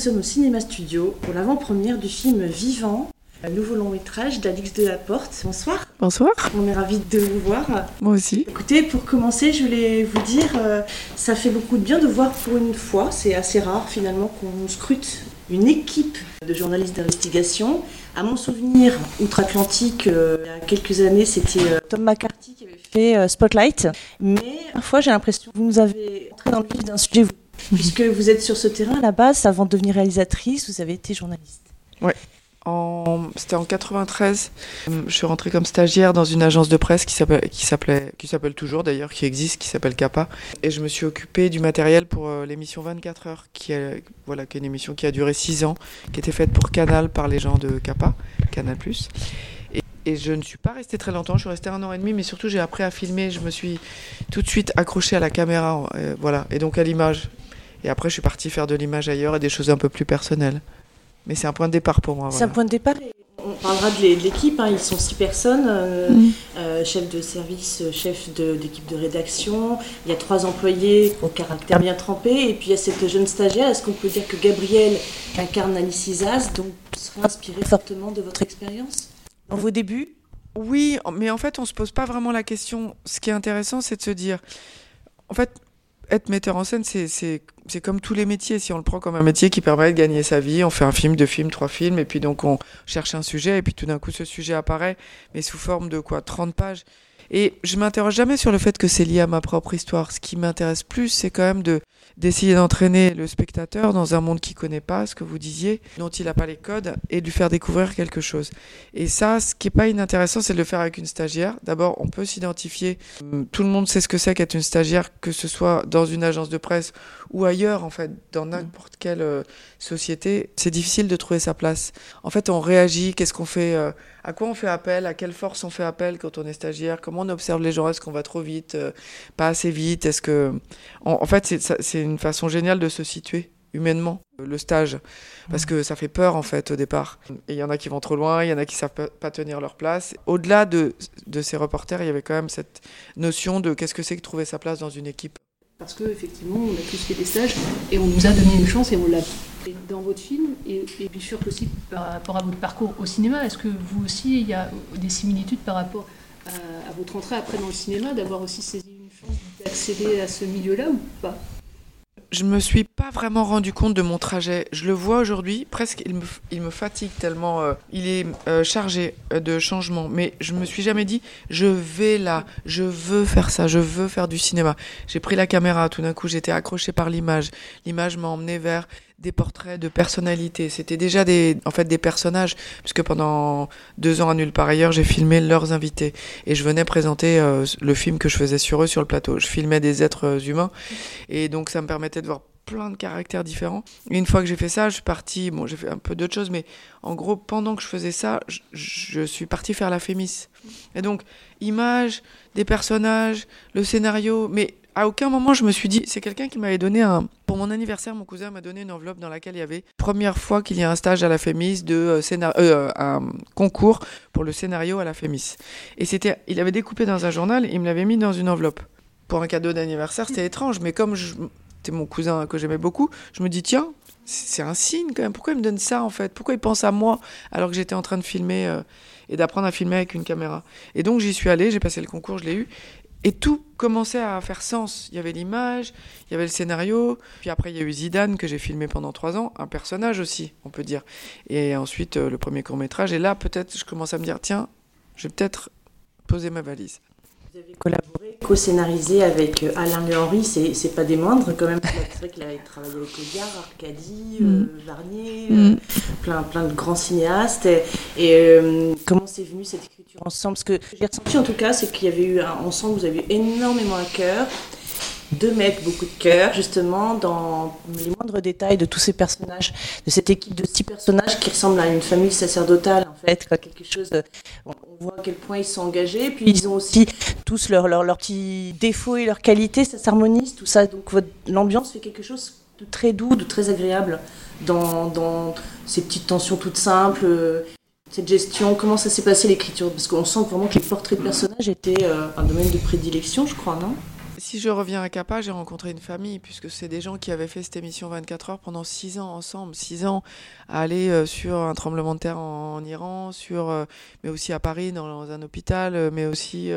sommes au Cinéma Studio pour l'avant-première du film Vivant, un nouveau long métrage d'Alix Delaporte. Bonsoir. Bonsoir. On est ravis de vous voir. Moi aussi. Écoutez, pour commencer, je voulais vous dire, euh, ça fait beaucoup de bien de voir pour une fois, c'est assez rare finalement qu'on scrute une équipe de journalistes d'investigation. À mon souvenir, outre-Atlantique, euh, il y a quelques années, c'était euh, Tom McCarthy qui avait fait Spotlight. Mais parfois, j'ai l'impression que vous nous avez entré dans le vif d'un sujet, vous, puisque vous êtes sur ce terrain à la base, avant de devenir réalisatrice, vous avez été journaliste. Ouais. C'était en 93. Je suis rentrée comme stagiaire dans une agence de presse qui s'appelle, qui s'appelait, qui s'appelle toujours d'ailleurs, qui existe, qui s'appelle Kappa. Et je me suis occupée du matériel pour euh, l'émission 24 heures, qui est, voilà, qui est une émission qui a duré 6 ans, qui était faite pour Canal par les gens de Kappa, Canal+. Et, et je ne suis pas restée très longtemps, je suis restée un an et demi, mais surtout j'ai appris à filmer. Je me suis tout de suite accrochée à la caméra, euh, voilà, et donc à l'image. Et après, je suis partie faire de l'image ailleurs et des choses un peu plus personnelles. Mais c'est un point de départ pour moi. C'est un point de départ. On parlera de l'équipe, hein. ils sont six personnes, euh, mm. euh, chef de service, chef d'équipe de, rédaction, il y a trois employés au caractère bien trempé, et puis il y a cette jeune stagiaire, est-ce qu'on peut dire que Gabriel incarne Alice Isas, donc sera inspiré fortement de votre expérience? Dans vos débuts? Oui, mais en fait on ne se pose pas vraiment la question. Ce qui est intéressant c'est de se dire, en fait être metteur en scène, c'est comme tous les métiers. Si on le prend comme un métier qui permet de gagner sa vie, on fait un film, deux films, trois films, et puis donc on cherche un sujet, et puis tout d'un coup ce sujet apparaît, mais sous forme de quoi? 30 pages. Et je m'interroge jamais sur le fait que c'est lié à ma propre histoire. Ce qui m'intéresse plus, c'est quand même de d'essayer d'entraîner le spectateur dans un monde qu'il connaît pas, ce que vous disiez, dont il n'a pas les codes, et de lui faire découvrir quelque chose. Et ça, ce qui est pas inintéressant, c'est de le faire avec une stagiaire. D'abord, on peut s'identifier. Tout le monde sait ce que c'est qu'être une stagiaire, que ce soit dans une agence de presse ou ailleurs, en fait, dans n'importe quelle euh, société. C'est difficile de trouver sa place. En fait, on réagit. Qu'est-ce qu'on fait euh, À quoi on fait appel? À quelle force on fait appel quand on est stagiaire? Comment on observe les gens? Est-ce qu'on va trop vite? Euh, Pas assez vite? Est-ce que en, fait, c'est une façon géniale de se situer humainement le stage. Parce que ça fait peur en fait au départ. Et il y en a qui vont trop loin il y en a qui savent pas tenir leur place. Au-delà de, de ces reporters il y avait quand même cette notion de qu'est-ce que c'est que trouver sa place dans une équipe. Parce qu'effectivement on a tous fait des stages et on nous a donné une chance et on l'a dans votre film et, et bien sûr aussi par rapport à votre parcours au cinéma est-ce que vous aussi il y a des similitudes par rapport à, votre entrée après dans le cinéma d'avoir aussi saisi d'accéder à ce milieu-là ou pas? Je me suis pas vraiment rendu compte de mon trajet. Je le vois aujourd'hui, presque il me, il me fatigue tellement euh, il est euh, chargé euh, de changements. Mais je me suis jamais dit je vais là, je veux faire ça, je veux faire du cinéma. J'ai pris la caméra, tout d'un coup j'étais accroché par l'image. L'image m'a emmené vers des portraits de personnalités. C'était déjà des, en fait, des personnages, puisque pendant deux ans à nulle part ailleurs, j'ai filmé leurs invités et je venais présenter euh, le film que je faisais sur eux sur le plateau. Je filmais des êtres euh, humains et donc ça me permettait de voir plein de caractères différents. Une fois que j'ai fait ça, je suis parti, bon, j'ai fait un peu d'autres choses, mais en gros, pendant que je faisais ça, je, suis parti faire la Fémis. Et donc, images, des personnages, le scénario, mais à aucun moment je me suis dit, c'est quelqu'un qui m'avait donné un... Pour mon anniversaire, mon cousin m'a donné une enveloppe dans laquelle il y avait, première fois qu'il y a un stage à la Fémis, de euh, euh, un concours pour le scénario à la Fémis. Et c'était, il avait découpé dans un journal, il me l'avait mis dans une enveloppe. Pour un cadeau d'anniversaire, c'était étrange, mais comme c'était mon cousin que j'aimais beaucoup, je me dis, tiens, c'est un signe quand même. Pourquoi il me donne ça en fait? Pourquoi il pense à moi alors que j'étais en train de filmer euh, et d'apprendre à filmer avec une caméra? Et donc j'y suis allé, j'ai passé le concours, je l'ai eu. Et tout commençait à faire sens. Il y avait l'image, il y avait le scénario, puis après il y a eu Zidane que j'ai filmé pendant trois ans, un personnage aussi, on peut dire. Et ensuite euh, le premier court métrage. Et là, peut-être, je commence à me dire, tiens, je vais peut-être poser ma valise. Vous avez collaboré, co-scénarisé avec euh, Alain Le Henry, c'est pas des moindres quand même. C'est vrai qu'il a travaillé avec Audiard, Arcadie, euh, mm. Varnier, mm. plein, plein de grands cinéastes. Et, comment c'est venu cette écriture ensemble Parce que j'ai ressenti en tout cas, c'est qu'il y avait eu ensemble, vous avez eu énormément à cœur de mettre beaucoup de cœur justement dans les moindres détails de tous ces personnages, de cette équipe de six personnages qui ressemblent à une famille sacerdotale en fait, quelque chose. On voit à quel point ils sont engagés, puis ils ont aussi tous leurs leur, petits défauts et leurs qualités, ça s'harmonise, tout ça. Donc l'ambiance fait quelque chose de très doux, de très agréable dans, dans ces petites tensions toutes simples cette gestion Comment ça s'est passé l'écriture? Parce qu'on sent vraiment que les portraits de personnages étaient euh, un domaine de prédilection, je crois, non? Si je reviens à Capa, j'ai rencontré une famille, puisque c'est des gens qui avaient fait cette émission 24 heures pendant 6 ans ensemble, 6 ans à aller euh, sur un tremblement de terre en, Iran, sur, euh, mais aussi à Paris, dans, un hôpital, mais aussi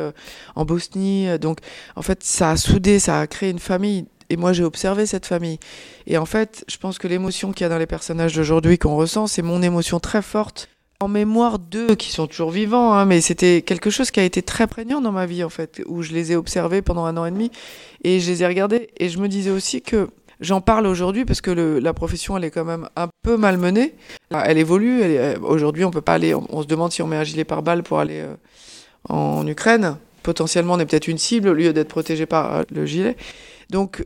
en Bosnie. Donc, en fait, ça a soudé, ça a créé une famille. Et moi, j'ai observé cette famille. Et en fait, je pense que l'émotion qu'il y a dans les personnages d'aujourd'hui qu'on ressent, c'est mon émotion très forte en mémoire d'eux qui sont toujours vivants, hein, mais c'était quelque chose qui a été très prégnant dans ma vie en fait, où je les ai observés pendant un an et demi et je les ai regardés et je me disais aussi que j'en parle aujourd'hui parce que la profession elle est quand même un peu malmenée, elle évolue, aujourd'hui on peut pas aller, on, se demande si on met un gilet par balle pour aller euh, en Ukraine, potentiellement on est peut-être une cible au lieu d'être protégé par euh, le gilet, donc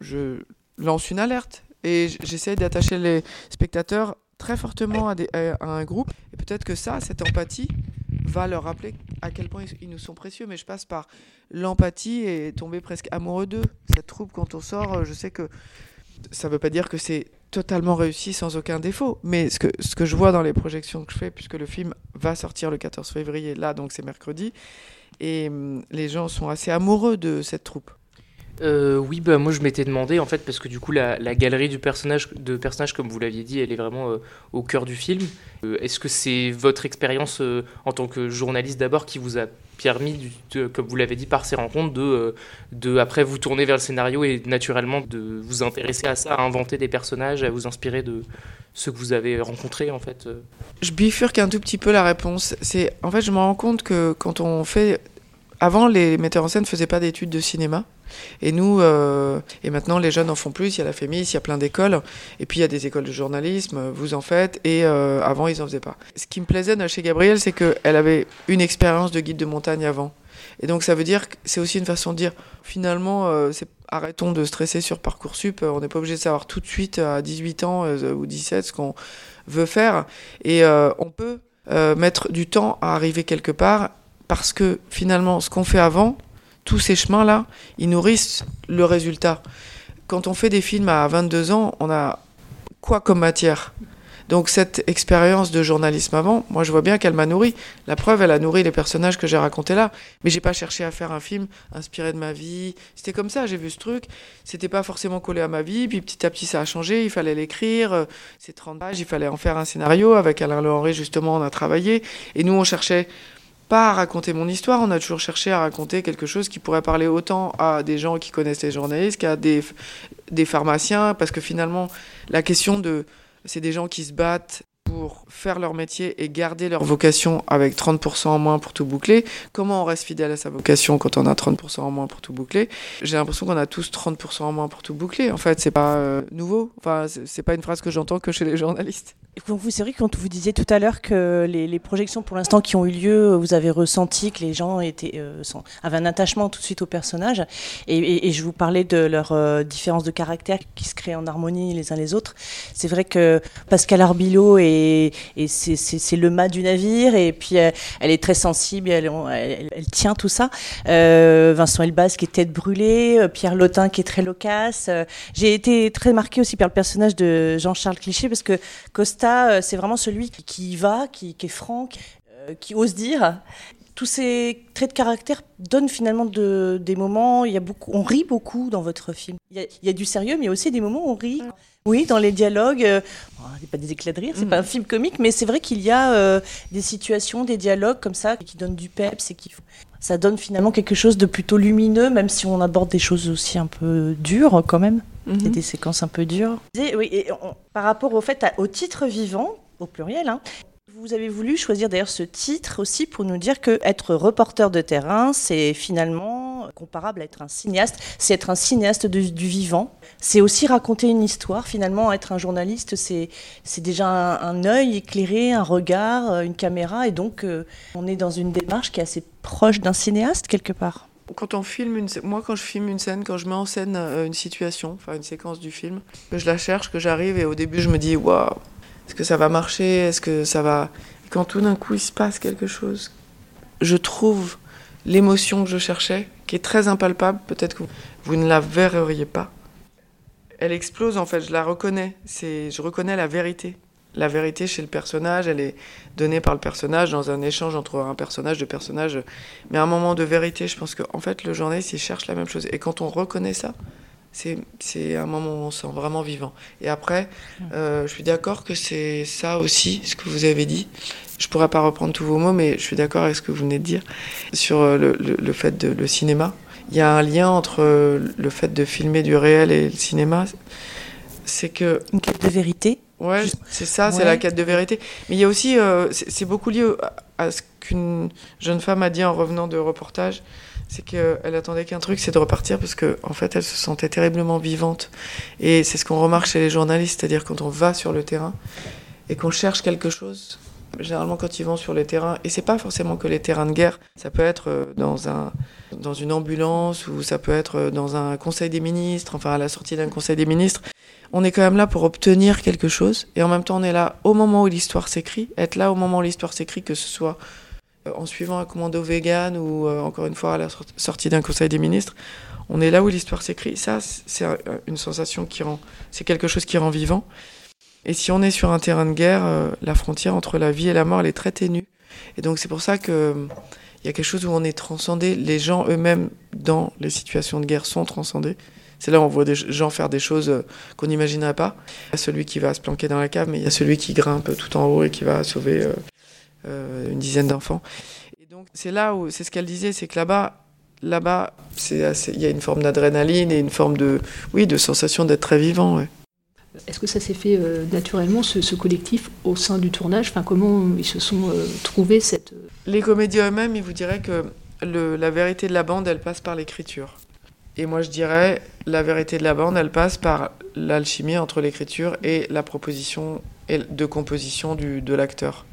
je lance une alerte et j'essaie d'attacher les spectateurs très fortement à, un groupe. Et peut-être que ça, cette empathie, va leur rappeler à quel point ils nous sont précieux. Mais je passe par l'empathie et tomber presque amoureux d'eux. Cette troupe, quand on sort, je sais que ça ne veut pas dire que c'est totalement réussi sans aucun défaut. Mais ce que, ce que je vois dans les projections que je fais, puisque le film va sortir le 14 février, là, donc c'est mercredi, et hum, les gens sont assez amoureux de cette troupe. Euh, oui, bah, moi je m'étais demandé en fait parce que du coup la, galerie du personnage, de personnages comme vous l'aviez dit, elle est vraiment euh, au cœur du film. Euh, est-ce que c'est votre expérience en tant que journaliste d'abord qui vous a permis, comme vous l'avez dit, par ces rencontres, de, de après vous tourner vers le scénario et naturellement de vous intéresser à ça, à inventer des personnages, à vous inspirer de ceux que vous avez rencontrés en fait Je bifurque un tout petit peu la réponse. C'est en fait je me rends compte que quand on fait avant, les metteurs en scène ne faisaient pas d'études de cinéma. Et nous, euh, et maintenant les jeunes en font plus, il y a la FEMIS, il y a plein d'écoles, et puis il y a des écoles de journalisme, vous en faites, et euh, avant ils en faisaient pas. Ce qui me plaisait chez Gabrielle, c'est qu'elle avait une expérience de guide de montagne avant. Et donc ça veut dire que c'est aussi une façon de dire, finalement, euh, arrêtons de stresser sur Parcoursup, on n'est pas obligé de savoir tout de suite à 18 ans ou 17 ce qu'on veut faire, et on peut mettre du temps à arriver quelque part parce que finalement, ce qu'on fait avant, tous ces chemins-là, ils nourrissent le résultat. Quand on fait des films à 22 ans, on a quoi comme matière? Donc cette expérience de journalisme avant, moi je vois bien qu'elle m'a nourri. La preuve, elle a nourri les personnages que j'ai racontés là. Mais j'ai pas cherché à faire un film inspiré de ma vie. C'était comme ça, j'ai vu ce truc. C'était pas forcément collé à ma vie. Puis petit à petit, ça a changé. Il fallait l'écrire. C'est 30 pages. Il fallait en faire un scénario. Avec Alain Le justement, on a travaillé. Et nous, on cherchait pas à raconter mon histoire, on a toujours cherché à raconter quelque chose qui pourrait parler autant à des gens qui connaissent les journalistes qu'à des, des pharmaciens, parce que finalement, la question de... C'est des gens qui se battent pour faire leur métier et garder leur vocation avec 30% en moins pour tout boucler. Comment on reste fidèle à sa vocation quand on a 30% en moins pour tout boucler? J'ai l'impression qu'on a tous 30% en moins pour tout boucler. En fait, c'est pas euh, nouveau. Enfin, c'est pas une phrase que j'entends que chez les journalistes. c'est vrai que quand vous disiez tout à l'heure que les, projections pour l'instant qui ont eu lieu, vous avez ressenti que les gens étaient, euh, avaient un attachement tout de suite au personnage. Et, je vous parlais de leur euh, différence de caractère qui se crée en harmonie les uns les autres. C'est vrai que Pascal Arbilo est et, c'est le mât du navire et puis euh, elle, est très sensible, elle, tient tout ça. Euh, Vincent Elbaz qui est tête brûlée, euh, Pierre Lotin qui est très loquace. J'ai été très marquée aussi par le personnage de Jean-Charles Cliché parce que Costa c'est vraiment celui qui, y va, qui, qui est franc, qui ose dire tous ces traits de caractère donnent finalement de, des moments. Il y a beaucoup, on rit beaucoup dans votre film. Il y, a, il y a du sérieux, mais il y a aussi des moments où on rit. Oui, dans les dialogues. Euh, c'est pas des éclats de rire, c'est pas un film comique, mais c'est vrai qu'il y a euh, des situations, des dialogues comme ça qui donnent du peps et qui ça donne finalement quelque chose de plutôt lumineux, même si on aborde des choses aussi un peu dures quand même. Il y a des séquences un peu dures. oui, et par rapport au fait au titre vivant, au pluriel, hein, vous avez voulu choisir d'ailleurs ce titre aussi pour nous dire que être reporter de terrain, c'est finalement comparable à être un cinéaste. C'est être un cinéaste du vivant. C'est aussi raconter une histoire. Finalement, être un journaliste, c'est déjà un, œil éclairé, un regard, euh, une caméra. Et donc, euh, on est dans une démarche qui est assez proche d'un cinéaste quelque part. Quand on filme une, moi quand je filme une scène, quand je mets en scène euh, une situation, enfin une séquence du film, que je la cherche, que j'arrive et au début je me dis waouh, est-ce que ça va marcher? Est-ce que ça va? quand tout d'un coup il se passe quelque chose, je trouve l'émotion que je cherchais, qui est très impalpable, peut-être que vous ne la verriez pas. Elle explose en fait, je la reconnais. C'est, je reconnais la vérité. la vérité chez le personnage, elle est donnée par le personnage dans un échange entre un personnage, deux personnages. Mais à un moment de vérité, je pense qu'en en fait, le journaliste, il cherche la même chose. Et quand on reconnaît ça, c'est un moment où on se sent vraiment vivant. Et après, euh, je suis d'accord que c'est ça aussi, ce que vous avez dit. Je pourrais pas reprendre tous vos mots, mais je suis d'accord avec ce que vous venez de dire sur euh, le, le, fait de le cinéma. Il y a un lien entre euh, le fait de filmer du réel et le cinéma. C'est que une quête de vérité. Ouais, c'est ça, c'est la quête de vérité. Mais il y a aussi, c'est beaucoup lié à ce qu'une jeune femme a dit en revenant de reportage c'est qu'elle attendait qu'un truc, c'est de repartir parce qu'en en fait, elle se sentait terriblement vivante. Et c'est ce qu'on remarque chez les journalistes, c'est-à-dire quand on va sur le terrain et qu'on cherche quelque chose, généralement quand ils vont sur les terrains, et c'est pas forcément que les terrains de guerre, ça peut être euh, dans, un, dans une ambulance ou ça peut être euh, dans un conseil des ministres, enfin à la sortie d'un conseil des ministres, on est quand même là pour obtenir quelque chose, et en même temps on est là au moment où l'histoire s'écrit, être là au moment où l'histoire s'écrit, que ce soit en suivant un commando vegan ou euh, encore une fois à la sortie d'un conseil des ministres, on est là où l'histoire s'écrit. Ça, c'est une sensation qui rend, c'est quelque chose qui rend vivant. Et si on est sur un terrain de guerre, euh, la frontière entre la vie et la mort, elle est très ténue. Et donc c'est pour ça que il y a quelque chose où on est transcendé. Les gens eux-mêmes dans les situations de guerre sont transcendés. C'est là où on voit des gens faire des choses qu'on n'imaginerait pas. Il y a celui qui va se planquer dans la cave, mais il y a celui qui grimpe tout en haut et qui va sauver euh, une dizaine d'enfants. Et donc c'est là où, c'est ce qu'elle disait, c'est que là-bas, là-bas, il y a une forme d'adrénaline et une forme de, oui, de sensation d'être très vivant. Est-ce que ça s'est fait euh, naturellement, ce, collectif, au sein du tournage? Enfin, Comment ils se sont euh, trouvés cette... Les comédiens eux-mêmes, ils vous diraient que le, la vérité de la bande, elle passe par l'écriture. Et moi, je dirais, la vérité de la bande, elle passe par l'alchimie entre l'écriture et la proposition de composition du, de l'acteur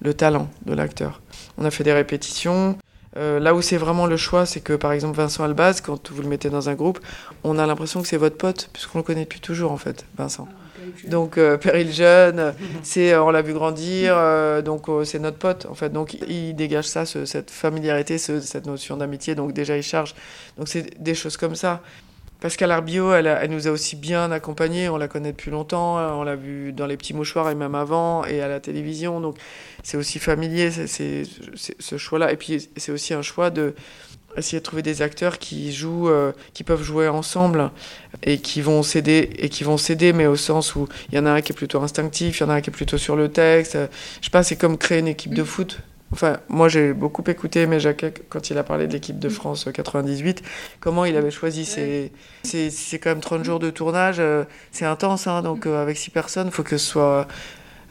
le talent de l'acteur. On a fait des répétitions. Euh, là où c'est vraiment le choix, c'est que par exemple Vincent Albaz, quand vous le mettez dans un groupe, on a l'impression que c'est votre pote, puisqu'on le connaît depuis toujours en fait, Vincent. Ah, donc euh, Péril jeune, c'est euh, on l'a vu grandir, donc c'est notre pote en fait. Donc il dégage ça, cette familiarité, cette notion d'amitié. Donc déjà il charge. Donc c'est des choses comme ça. Pascal Arbio, elle, elle, nous a aussi bien accompagnés, on la connaît depuis longtemps, on l'a vu dans les petits mouchoirs et même avant, et à la télévision, donc c'est aussi familier, c'est ce choix-là. Et puis c'est aussi un choix de essayer de trouver des acteurs qui jouent, euh, qui peuvent jouer ensemble et qui vont céder et qui vont céder, mais au sens où il y en a un qui est plutôt instinctif, il y en a un qui est plutôt sur le texte. Je sais pas, c'est comme créer une équipe de foot. Enfin, moi j'ai beaucoup écouté mais Jacquet quand il a parlé de l'équipe de France 98, comment il avait choisi ses... C'est quand même 30 jours de tournage, euh, c'est intense, hein, donc euh, avec 6 personnes, il faut que ce soit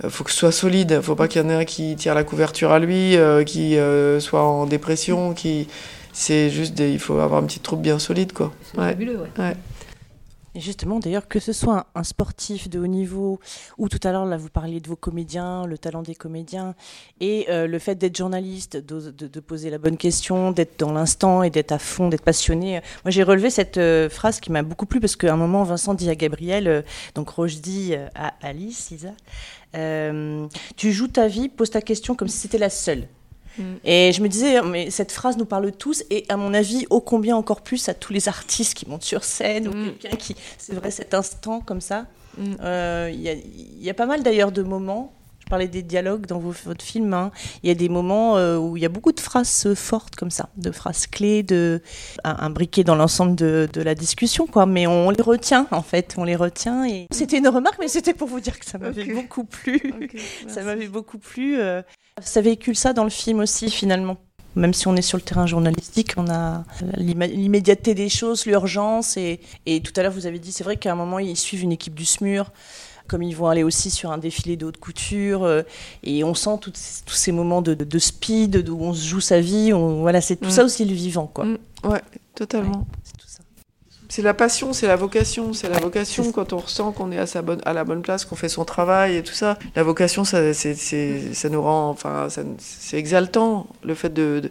euh, faut que ce soit solide. Faut pas qu'il y en ait un qui tire la couverture à lui, qui soit en dépression, qui c'est juste il faut avoir une petite troupe bien solide quoi. C'est fabuleux, ouais. Justement, d'ailleurs, que ce soit un, sportif de haut niveau, ou tout à l'heure, là, vous parliez de vos comédiens, le talent des comédiens, et euh, le fait d'être journaliste, de, poser la bonne question, d'être dans l'instant et d'être à fond, d'être passionné. Moi, j'ai relevé cette euh, phrase qui m'a beaucoup plu, parce qu'à un moment, Vincent dit à Gabriel, euh, donc Roche dit à Alice, Isa, tu joues ta vie, pose ta question comme si c'était la seule. Mm. Et je me disais, mais cette phrase nous parle tous, et à mon avis, ô combien encore plus à tous les artistes qui montent sur scène, ou mm. quelqu'un qui. C'est vrai, cet instant comme ça. Mm. Euh, il y, y, a pas mal d'ailleurs de moments. Je parlais des dialogues dans votre film. Hein. Il y a des moments euh, où il y a beaucoup de phrases fortes comme ça, de phrases clés, de un, briquet dans l'ensemble de, de, la discussion, quoi. Mais on les retient en fait, on les retient. Et c'était une remarque, mais c'était pour vous dire que ça m'avait beaucoup plu. ça m'avait beaucoup plu. Euh, ça véhicule ça dans le film aussi, finalement. Même si on est sur le terrain journalistique, on a l'immédiateté des choses, l'urgence. Et, tout à l'heure, vous avez dit, c'est vrai qu'à un moment, ils suivent une équipe du SMUR, comme ils vont aller aussi sur un défilé de haute couture. Euh, et on sent tous ces moments de, speed, où on se joue sa vie. voilà, c'est tout mm. ça aussi le vivant, quoi. Mm. Ouais, totalement. C'est la passion, c'est la vocation, c'est la vocation quand on ressent qu'on est à, sa bonne, à la bonne place, qu'on fait son travail et tout ça. La vocation, ça, c'est, ça nous rend, enfin, c'est exaltant le fait de,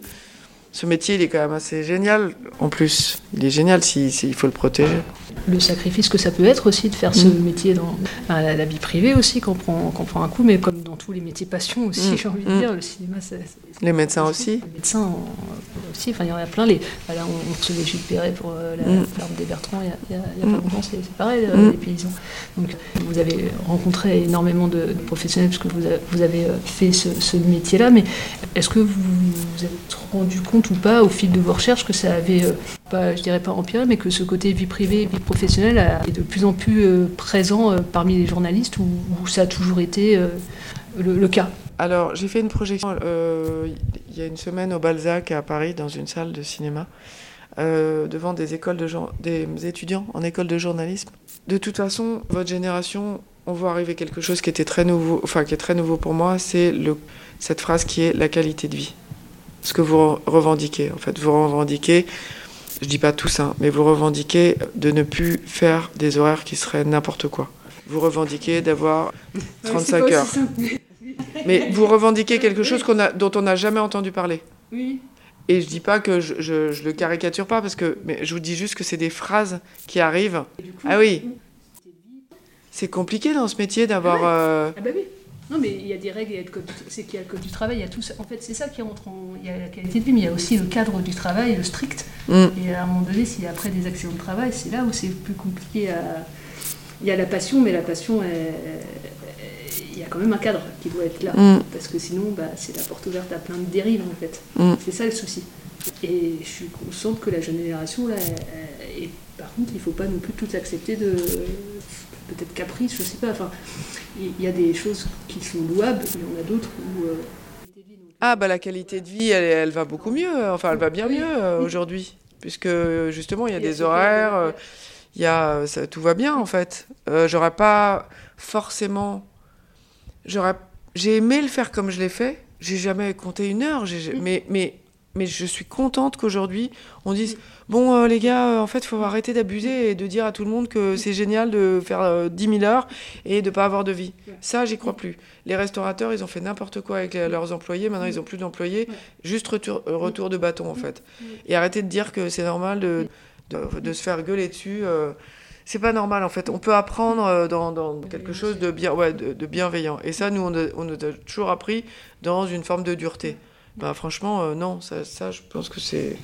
Ce métier, il est quand même assez génial. En plus, il est génial s'il si, faut le protéger le sacrifice que ça peut être aussi de faire ce mm. métier dans la, vie privée aussi, qu'on prend, prend un coup, mais comme dans tous les métiers passion aussi, mm. j'ai envie de mm. dire, le cinéma, c'est... Les médecins aussi Les médecins aussi, enfin il y en a plein. Les, voilà, on, recevait Jules Perret pour euh, la ferme des Bertrands il y a, y a, pas longtemps, c'est, pareil, euh, les paysans. Donc vous avez rencontré énormément de, professionnels parce que vous avez, vous avez euh, fait ce, métier-là, mais est-ce que vous vous êtes rendu compte ou pas au fil de vos recherches que ça avait, pas, je dirais pas empiré, mais que ce côté vie privée, vie professionnelle, professionnel est de plus en plus euh, présent euh, parmi les journalistes ou, ça a toujours été euh, le, cas? Alors, j'ai fait une projection il y a une semaine au Balzac à Paris, dans une salle de cinéma, devant des, écoles de des étudiants en école de journalisme. De toute façon, votre génération, on voit arriver quelque chose qui était très nouveau, enfin qui est très nouveau pour moi, c'est cette phrase qui est la qualité de vie. Ce que vous revendiquez, en fait, vous revendiquez je dis pas tout ça, mais vous revendiquez de ne plus faire des horaires qui seraient n'importe quoi. Vous revendiquez d'avoir 35 heures. Mais vous revendiquez quelque chose a, dont on n'a jamais entendu parler. Oui. Et je dis pas que je, je, le caricature pas parce que, mais je vous dis juste que c'est des phrases qui arrivent. ah oui. C'est compliqué dans ce métier d'avoir. Ah, euh, ah bah oui. Non, mais il y a des règles, il y a le code, c'est qu'il y a le code du travail, il y a tout ça. En fait, c'est ça qui rentre en. Il y a la qualité de vie, mais il y a aussi le cadre du travail, le strict. Mm. Et à un moment donné, s'il y a après des accidents de travail, c'est là où c'est plus compliqué à. Il y a la passion, mais la passion, il y a quand même un cadre qui doit être là. Mm. Parce que sinon, bah, c'est la porte ouverte à plein de dérives, en fait. Mm. C'est ça le souci. Et je suis consciente que la jeune génération, là, et par contre, il ne faut pas non plus tout accepter de peut-être caprice, je sais pas. Enfin, il y a des choses qui sont louables, il y en a d'autres où. Euh, ah bah la qualité de vie, elle, elle, va beaucoup mieux. Enfin, elle va bien mieux euh, aujourd'hui, puisque justement il y a des horaires, euh, il y a ça, tout va bien en fait. j'aurais pas forcément, j'aurais, j'ai aimé le faire comme je l'ai fait. J'ai jamais compté une heure, mais mais mais je suis contente qu'aujourd'hui, on dise Bon, euh, les gars, euh, en fait, il faut arrêter d'abuser et de dire à tout le monde que c'est génial de faire 10 euh, 000 heures et de ne pas avoir de vie. Ça, j'y crois plus. Les restaurateurs, ils ont fait n'importe quoi avec leurs employés. Maintenant, ils n'ont plus d'employés. Juste retour, retour, de bâton, en fait. Et arrêter de dire que c'est normal de, de, se faire gueuler dessus. c'est pas normal, en fait. On peut apprendre dans, quelque chose de, bien, ouais, de, bienveillant. Et ça, nous, on, on nous a toujours appris dans une forme de dureté. Bah, franchement, euh, non, ça, ça, je pense que c'est.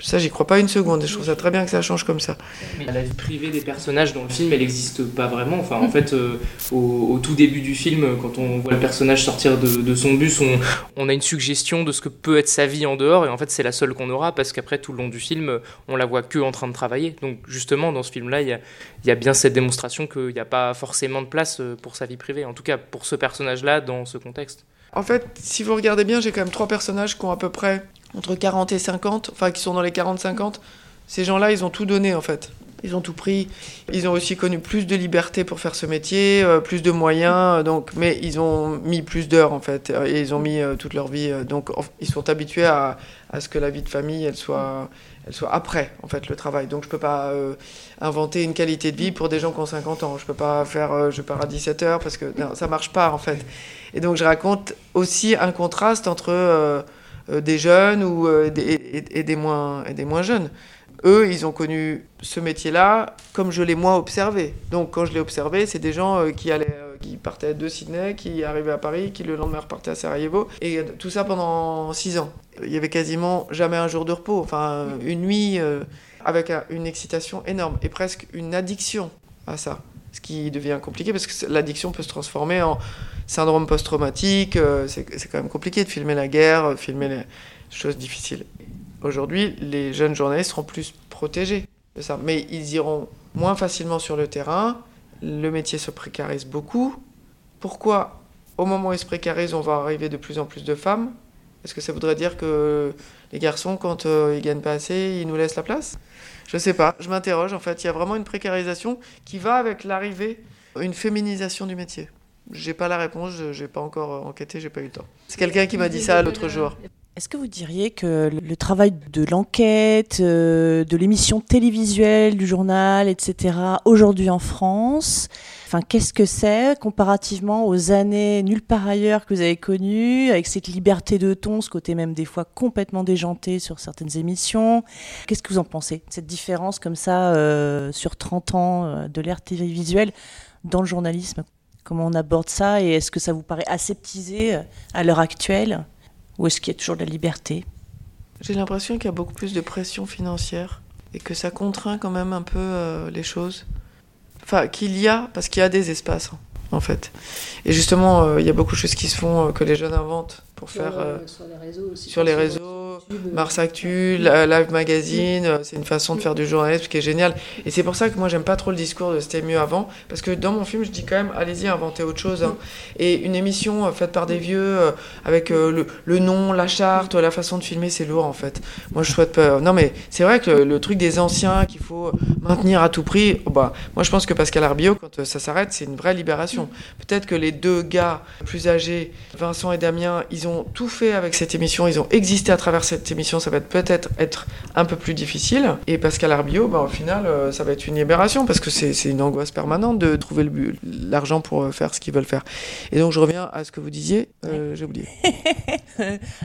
Ça, j'y crois pas une seconde. Je trouve ça très bien que ça change comme ça. Mais la vie privée des personnages dans le film, elle n'existe pas vraiment. Enfin, en fait, euh, au, tout début du film, quand on voit le personnage sortir de, son bus, on, on, a une suggestion de ce que peut être sa vie en dehors. Et en fait, c'est la seule qu'on aura parce qu'après, tout le long du film, on la voit que en train de travailler. Donc, justement, dans ce film-là, il y a, bien cette démonstration qu'il n'y a pas forcément de place euh, pour sa vie privée. En tout cas, pour ce personnage-là, dans ce contexte. En fait, si vous regardez bien, j'ai quand même trois personnages qui ont à peu près entre 40 et 50, enfin qui sont dans les 40-50. Ces gens-là, ils ont tout donné en fait. Ils ont tout pris. Ils ont aussi connu plus de liberté pour faire ce métier, euh, plus de moyens. Donc, mais ils ont mis plus d'heures en fait, et ils ont mis euh, toute leur vie. Euh, donc, ils sont habitués à, à, ce que la vie de famille, elle soit, elle soit après en fait le travail. Donc, je peux pas inventer une qualité de vie pour des gens qui ont 50 ans. Je peux pas faire, je pars à 17 heures parce que non, ça marche pas en fait. Et donc je raconte aussi un contraste entre euh, euh, des jeunes ou, euh, et, des moins, et des moins jeunes. Eux, ils ont connu ce métier-là comme je l'ai moi observé. Donc quand je l'ai observé, c'est des gens qui allaient, qui partaient de Sydney, qui arrivaient à Paris, qui le lendemain repartaient à Sarajevo, et tout ça pendant six ans. Il y avait quasiment jamais un jour de repos, enfin une nuit avec une excitation énorme et presque une addiction à ça ce qui devient compliqué parce que l'addiction peut se transformer en syndrome post-traumatique. Euh, c'est quand même compliqué de filmer la guerre, euh, filmer les choses difficiles. Aujourd'hui, les jeunes journalistes seront plus protégés de ça, mais ils iront moins facilement sur le terrain. Le métier se précarise beaucoup. Pourquoi, au moment où il se précarise, on va arriver de plus en plus de femmes? Est-ce que ça voudrait dire que les garçons, quand euh, ils gagnent pas assez, ils nous laissent la place? Je sais pas, je m'interroge en fait. Il y a vraiment une précarisation qui va avec l'arrivée, une féminisation du métier. J'ai pas la réponse, j'ai pas encore enquêté, j'ai pas eu le temps. C'est quelqu'un qui m'a dit ça l'autre jour. Est-ce que vous diriez que le travail de l'enquête, euh, de l'émission télévisuelle, du journal, etc., aujourd'hui en France, enfin, qu'est-ce que c'est comparativement aux années nulle part ailleurs que vous avez connues, avec cette liberté de ton, ce côté même des fois complètement déjanté sur certaines émissions? Qu'est-ce que vous en pensez Cette différence comme ça euh, sur 30 ans euh, de l'ère télévisuelle dans le journalisme? Comment on aborde ça et est-ce que ça vous paraît aseptisé à l'heure actuelle ou est-ce qu'il y a toujours de la liberté? J'ai l'impression qu'il y a beaucoup plus de pression financière et que ça contraint quand même un peu euh, les choses. Enfin, qu'il y a, parce qu'il y a des espaces, hein, en fait. Et justement, euh, il y a beaucoup de choses qui se font, euh, que les jeunes inventent pour Sur, faire... euh, sur les réseaux aussi. sur les réseaux, YouTube, Mars euh, Actu, Live Magazine, euh, c'est une façon de faire du journalisme qui est géniale. Et c'est pour ça que moi j'aime pas trop le discours de c'était mieux avant, parce que dans mon film je dis quand même allez-y inventez autre chose. hein. Et une émission euh, faite par des vieux euh, avec euh, le, le nom, la charte, la façon de filmer, c'est lourd en fait. Moi je souhaite pas. Non mais c'est vrai que le, le truc des anciens qu'il faut maintenir à tout prix, oh, bah moi je pense que Pascal Arbio quand euh, ça s'arrête c'est une vraie libération. Peut-être que les deux gars plus âgés, Vincent et Damien, ils ont tout fait avec cette émission, ils ont existé à travers cette émission, ça va être peut-être être un peu plus difficile. Et Pascal Arbio, bah, au final, euh, ça va être une libération parce que c'est une angoisse permanente de trouver l'argent pour euh, faire ce qu'ils veulent faire. Et donc je reviens à ce que vous disiez, euh, j'ai oublié.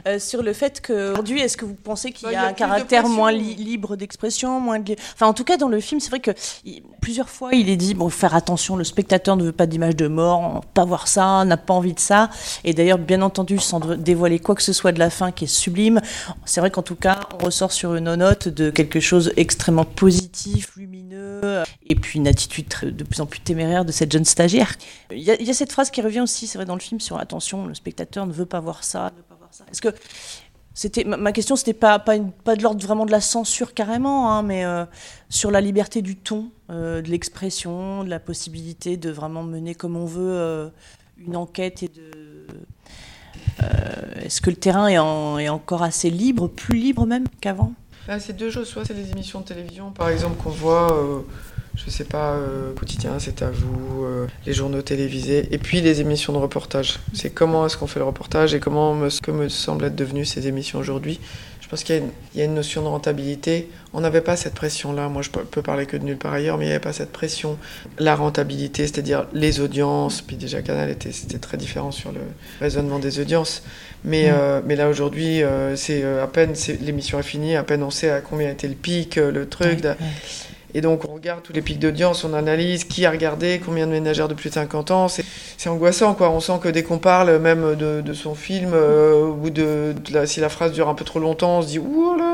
Euh, sur le fait qu'aujourd'hui, est-ce que vous pensez qu'il Bah, y il a y a un caractère moins li- libre d'expression, moins de... Enfin, en tout cas, dans le film, c'est vrai que il- plusieurs fois, il est dit, bon, faire attention, le spectateur ne veut pas d'image de mort, pas voir ça, n'a pas envie de ça. Et d'ailleurs, bien entendu, sans de- dévoiler quoi que ce soit de la fin qui est sublime, c'est vrai qu'en tout cas, on ressort sur une note de quelque chose extrêmement positif, lumineux, et puis une attitude de plus en plus téméraire de cette jeune stagiaire. Il y a, cette phrase qui revient aussi, c'est vrai, dans le film, sur attention, le spectateur ne veut pas voir ça. Est-ce que c'était ma, question, c'était pas pas, pas de l'ordre vraiment de la censure carrément, hein, mais euh, sur la liberté du ton, euh, de l'expression, de la possibilité de vraiment mener comme on veut euh, une enquête et de. Euh, Est-ce que le terrain est, en- est encore assez libre, plus libre même qu'avant? Là, c'est deux choses. Soit c'est les émissions de télévision, par exemple, qu'on voit, euh, je sais pas, euh, quotidien, c'est à vous, euh, les journaux télévisés, et puis les émissions de reportage. C'est comment est-ce qu'on fait le reportage et comment que me semblent être devenues ces émissions aujourd'hui. Je pense qu'il y, a une- il y a une notion de rentabilité. On n'avait pas cette pression-là. Moi, je peux peux parler que de nulle part ailleurs, mais il n'y avait pas cette pression. La rentabilité, c'est-à-dire les audiences. Puis déjà, Canal était, c'était très différent sur le raisonnement des audiences. Mais, Mm. euh, mais là, aujourd'hui, euh, c'est euh, à peine l'émission est finie, à peine on sait à combien était le pic, le truc. Et donc, on regarde tous les pics d'audience, on analyse qui a regardé, combien de ménagères de plus de 50 ans. C'est c'est angoissant, quoi. On sent que dès qu'on parle, même de, de son film, euh, ou de, de la- si la phrase dure un peu trop longtemps, on se dit Ouh là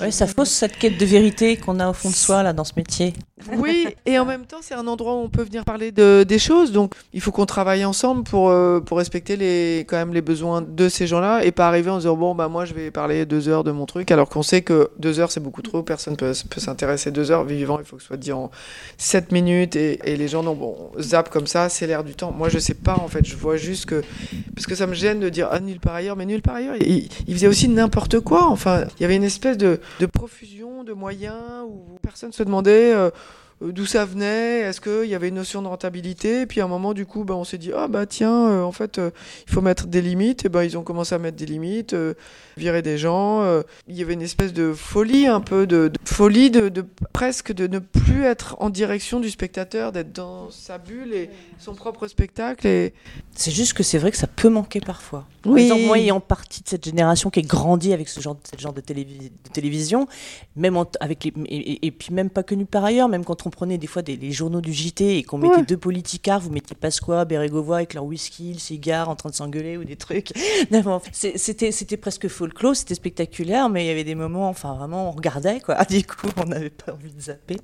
Ouais, ça fausse cette quête de vérité qu'on a au fond de soi là dans ce métier. Oui, et en même temps, c'est un endroit où on peut venir parler de, des choses. Donc, il faut qu'on travaille ensemble pour, euh, pour respecter les, quand même les besoins de ces gens-là et pas arriver en disant Bon, bah, moi, je vais parler deux heures de mon truc, alors qu'on sait que deux heures, c'est beaucoup trop. Personne peut, peut s'intéresser deux heures. Vivant, il faut que ce soit dit en sept minutes. Et, et les gens, non, bon, zap comme ça, c'est l'air du temps. Moi, je sais pas, en fait. Je vois juste que. Parce que ça me gêne de dire Ah, nul par ailleurs, mais nul par ailleurs. Il, il faisait aussi n'importe quoi. Enfin, il y avait une espèce de, de profusion de moyens où personne se demandait. euh, d'où ça venait, est-ce qu'il y avait une notion de rentabilité, et puis à un moment du coup ben, on s'est dit ah bah tiens euh, en fait euh, il faut mettre des limites, et ben ils ont commencé à mettre des limites, euh, virer des gens, euh, il y avait une espèce de folie un peu, de, de folie de, de presque de ne plus être en direction du spectateur, d'être dans sa bulle et son propre spectacle et C'est juste que c'est vrai que ça peut manquer parfois. Par Oui. exemple, moi, ayant partie de cette génération qui est grandie avec ce genre, ce genre de, télévi- de télévision, même en- avec les, et, et- et puis même pas connu par ailleurs, même quand on prenait des fois des, les journaux du JT et qu'on mettait Ouais. deux politicards, vous mettiez Pasqua, Bérégovoy avec leur whisky, le cigare en train de s'engueuler ou des trucs. C'était c'était presque folklore, c'était spectaculaire, mais il y avait des moments, enfin vraiment, on regardait quoi. Du coup, on n'avait pas envie de zapper.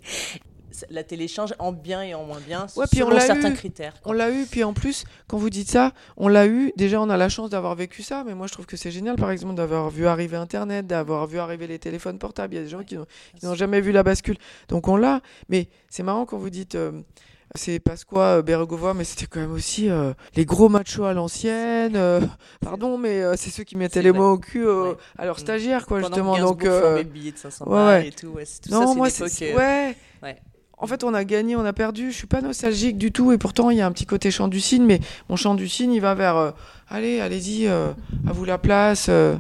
La télé change en bien et en moins bien, Ouais, puis on selon certains eu. critères. On l'a eu, puis en plus, quand vous dites ça, on l'a eu. Déjà, on a la chance d'avoir vécu ça, mais moi, je trouve que c'est génial, par exemple, d'avoir vu arriver Internet, d'avoir vu arriver les téléphones portables. Il y a des gens qui n'ont qui n'ont jamais vu la bascule. Donc, on l'a. Mais c'est marrant quand vous dites. euh, c'est Pasqua, euh, Bérégovoy, mais c'était quand même aussi euh, les gros machos à l'ancienne. euh, pardon, mais euh, c'est ceux qui mettaient les mots au cul Ouais. à leurs Mm. stagiaires, quoi, Pendant justement. Donc, Gainsbourg euh, flambait le billet de 500 ouais, et tout. ouais, c'est- tout non, ça, moi, c'est Ouais. ouais. En fait, on a gagné, on a perdu. Je suis pas nostalgique du tout, et pourtant, il y a un petit côté chant du cygne, mais mon chant du cygne, il va vers. euh, allez, allez-y, euh, à vous la place. euh.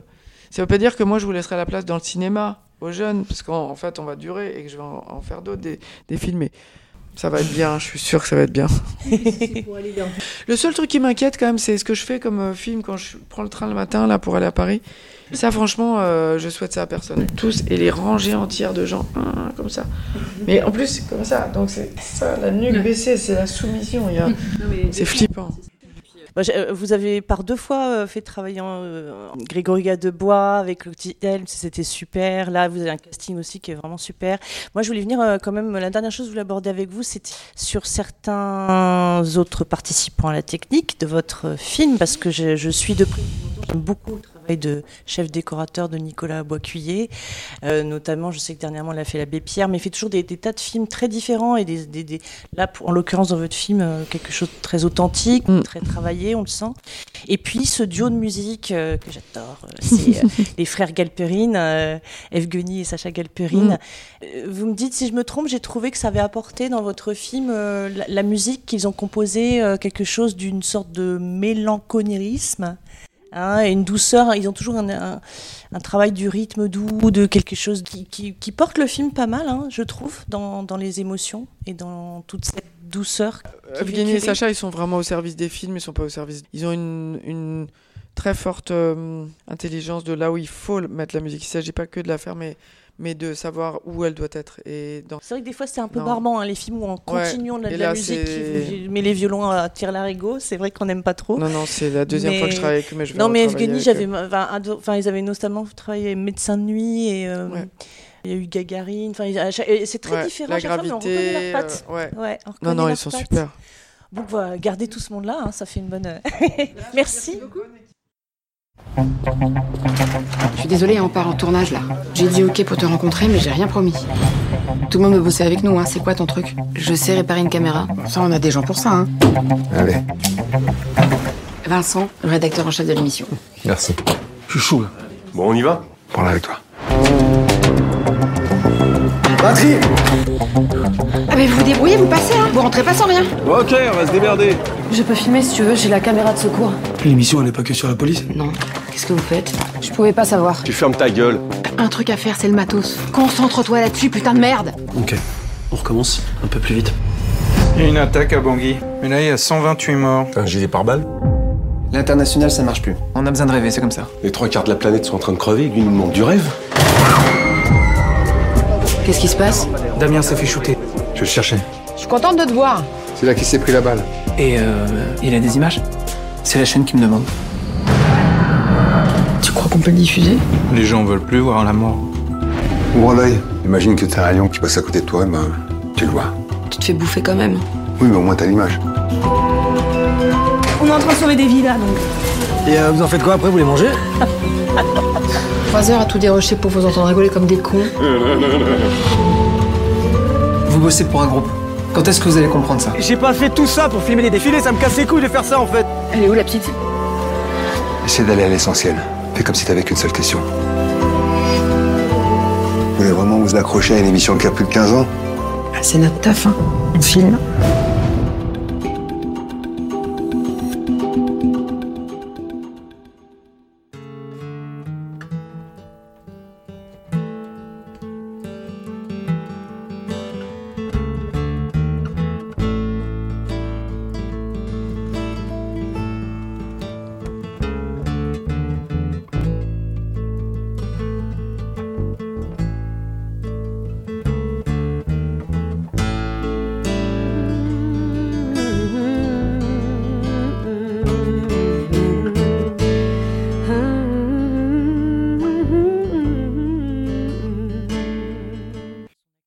Ça veut pas dire que moi je vous laisserai la place dans le cinéma aux jeunes, parce qu'en fait on va durer et que je vais en, en faire d'autres des, des films. Mais ça va être bien, je suis sûre que ça va être bien. le seul truc qui m'inquiète quand même, c'est ce que je fais comme euh, film quand je prends le train le matin là pour aller à Paris. Ça, franchement, euh, je souhaite ça à personne. Tous et les rangées entières de gens, hein, comme ça. Mais en plus, c'est comme ça. Donc c'est ça, la nuque baissée, c'est la soumission. il y a- C'est flippant. J'ai- euh, Vous avez par deux fois euh, fait travailler en, euh, Grégory Gadebois avec le petit Helm, c'était super. Là, vous avez un casting aussi qui est vraiment super. Moi, je voulais venir euh, quand même. La dernière chose que je voulais aborder avec vous, c'était sur certains autres participants à la technique de votre film, parce que je, je suis de près. J'aime beaucoup le travail de chef décorateur de Nicolas Boiscuyer. Euh, notamment, je sais que dernièrement, il a fait La Baie Pierre, mais il fait toujours des, des tas de films très différents. Et des, des- des- là, pour- en l'occurrence, dans votre film, euh, quelque chose de très authentique, Mm. très travaillé, on le sent. Et puis, ce duo de musique euh, que j'adore, c'est les frères Galperine, Evgeny et Sacha Galperine. Mm. Vous me dites si je me trompe, j'ai trouvé que ça avait apporté dans votre film la, la musique qu'ils ont composée, quelque chose d'une sorte de mélanconirisme. Hein, et une douceur, ils ont toujours un, un- un travail du rythme doux, de quelque chose qui, qui- qui porte le film pas mal, hein, je trouve, dans, dans les émotions et dans toute cette douceur. Evgeny et. Sacha, ils sont vraiment au service des films, ils sont pas au service. Ils ont une, une très forte euh, intelligence de là où il faut mettre la musique. Il s'agit pas que de la faire, mais, mais de savoir où elle doit être. Et dans... C'est vrai que des fois c'est un peu Non. barbant, hein, les films où en continuant de la, Et de la musique, qui- mais les violons à tir larigot, c'est vrai qu'on n'aime pas trop. Non, non, c'est la deuxième Mais- fois que je travaille avec eux, mais je vais Non, mais Evgeny, j'avais, enfin, ado- enfin, ils avaient notamment travaillé avec Médecin de nuit et euh, Ouais. il y a eu Gagarine. Enfin, c'est très Ouais, différent. La à chaque fois, mais on gravité. reconnaît leurs pattes. euh, ouais. Ouais, on Non, non, ils sont pattes. super. Donc voilà, garder tout ce monde-là, hein, ça fait une bonne. Merci. Je suis désolée, on part en tournage là. J'ai dit ok pour te rencontrer, mais j'ai rien promis. Tout le monde veut bosser avec nous, hein. C'est quoi ton truc? Je sais réparer une caméra. Ça, on a des gens pour ça, hein. Allez, Vincent, le rédacteur en chef de l'émission. merci. Je suis chaud là. Bon, on y va? Prends-la avec toi. Batterie Ah, mais vous vous débrouillez, vous passez, hein. Vous rentrez pas sans rien. Ok, on va se démerder. Je peux filmer si tu veux, j'ai la caméra de secours. L'émission, elle est pas que sur la police. Non. Qu'est-ce que vous faites? Je pouvais pas savoir. Tu fermes ta gueule. Un truc à faire, c'est le matos. Concentre-toi là-dessus, putain de merde. Ok, on recommence un peu plus vite. Il y a une attaque à Bangui. Mais là, il y a 128 morts. Un gilet pare-balles? L'international, ça marche plus. On a besoin de rêver, c'est comme ça. Les trois quarts de la planète sont en train de crever, lui, il nous manque du rêve. Qu'est-ce qui se passe Damien s'est fait shooter. Je le cherchais. Je suis contente de te voir. C'est là qu'il s'est pris la balle. Et euh, il a des images? C'est la chaîne qui me demande. Tu crois qu'on peut le diffuser? Les gens veulent plus voir la mort. Ouvre l'œil. Imagine que t'as un lion qui passe à côté de toi, ben, tu le vois. Tu te fais bouffer quand même. Oui, mais au moins t'as l'image. On est en train de sauver des vies là, donc. Et euh, vous en faites quoi après? Vous les mangez Trois heures à tout dérocher pour vous entendre rigoler comme des cons. Vous bossez pour un groupe. Quand est-ce que vous allez comprendre ça? J'ai pas fait tout ça pour filmer les défilés, ça me casse les couilles de faire ça en fait. Elle est où la petite? Essaie d'aller à l'essentiel. Fais comme si t'avais qu'une seule question. Vous voulez vraiment vous accrocher à une émission qui a plus de 15 ans? C'est notre taf, hein. On filme.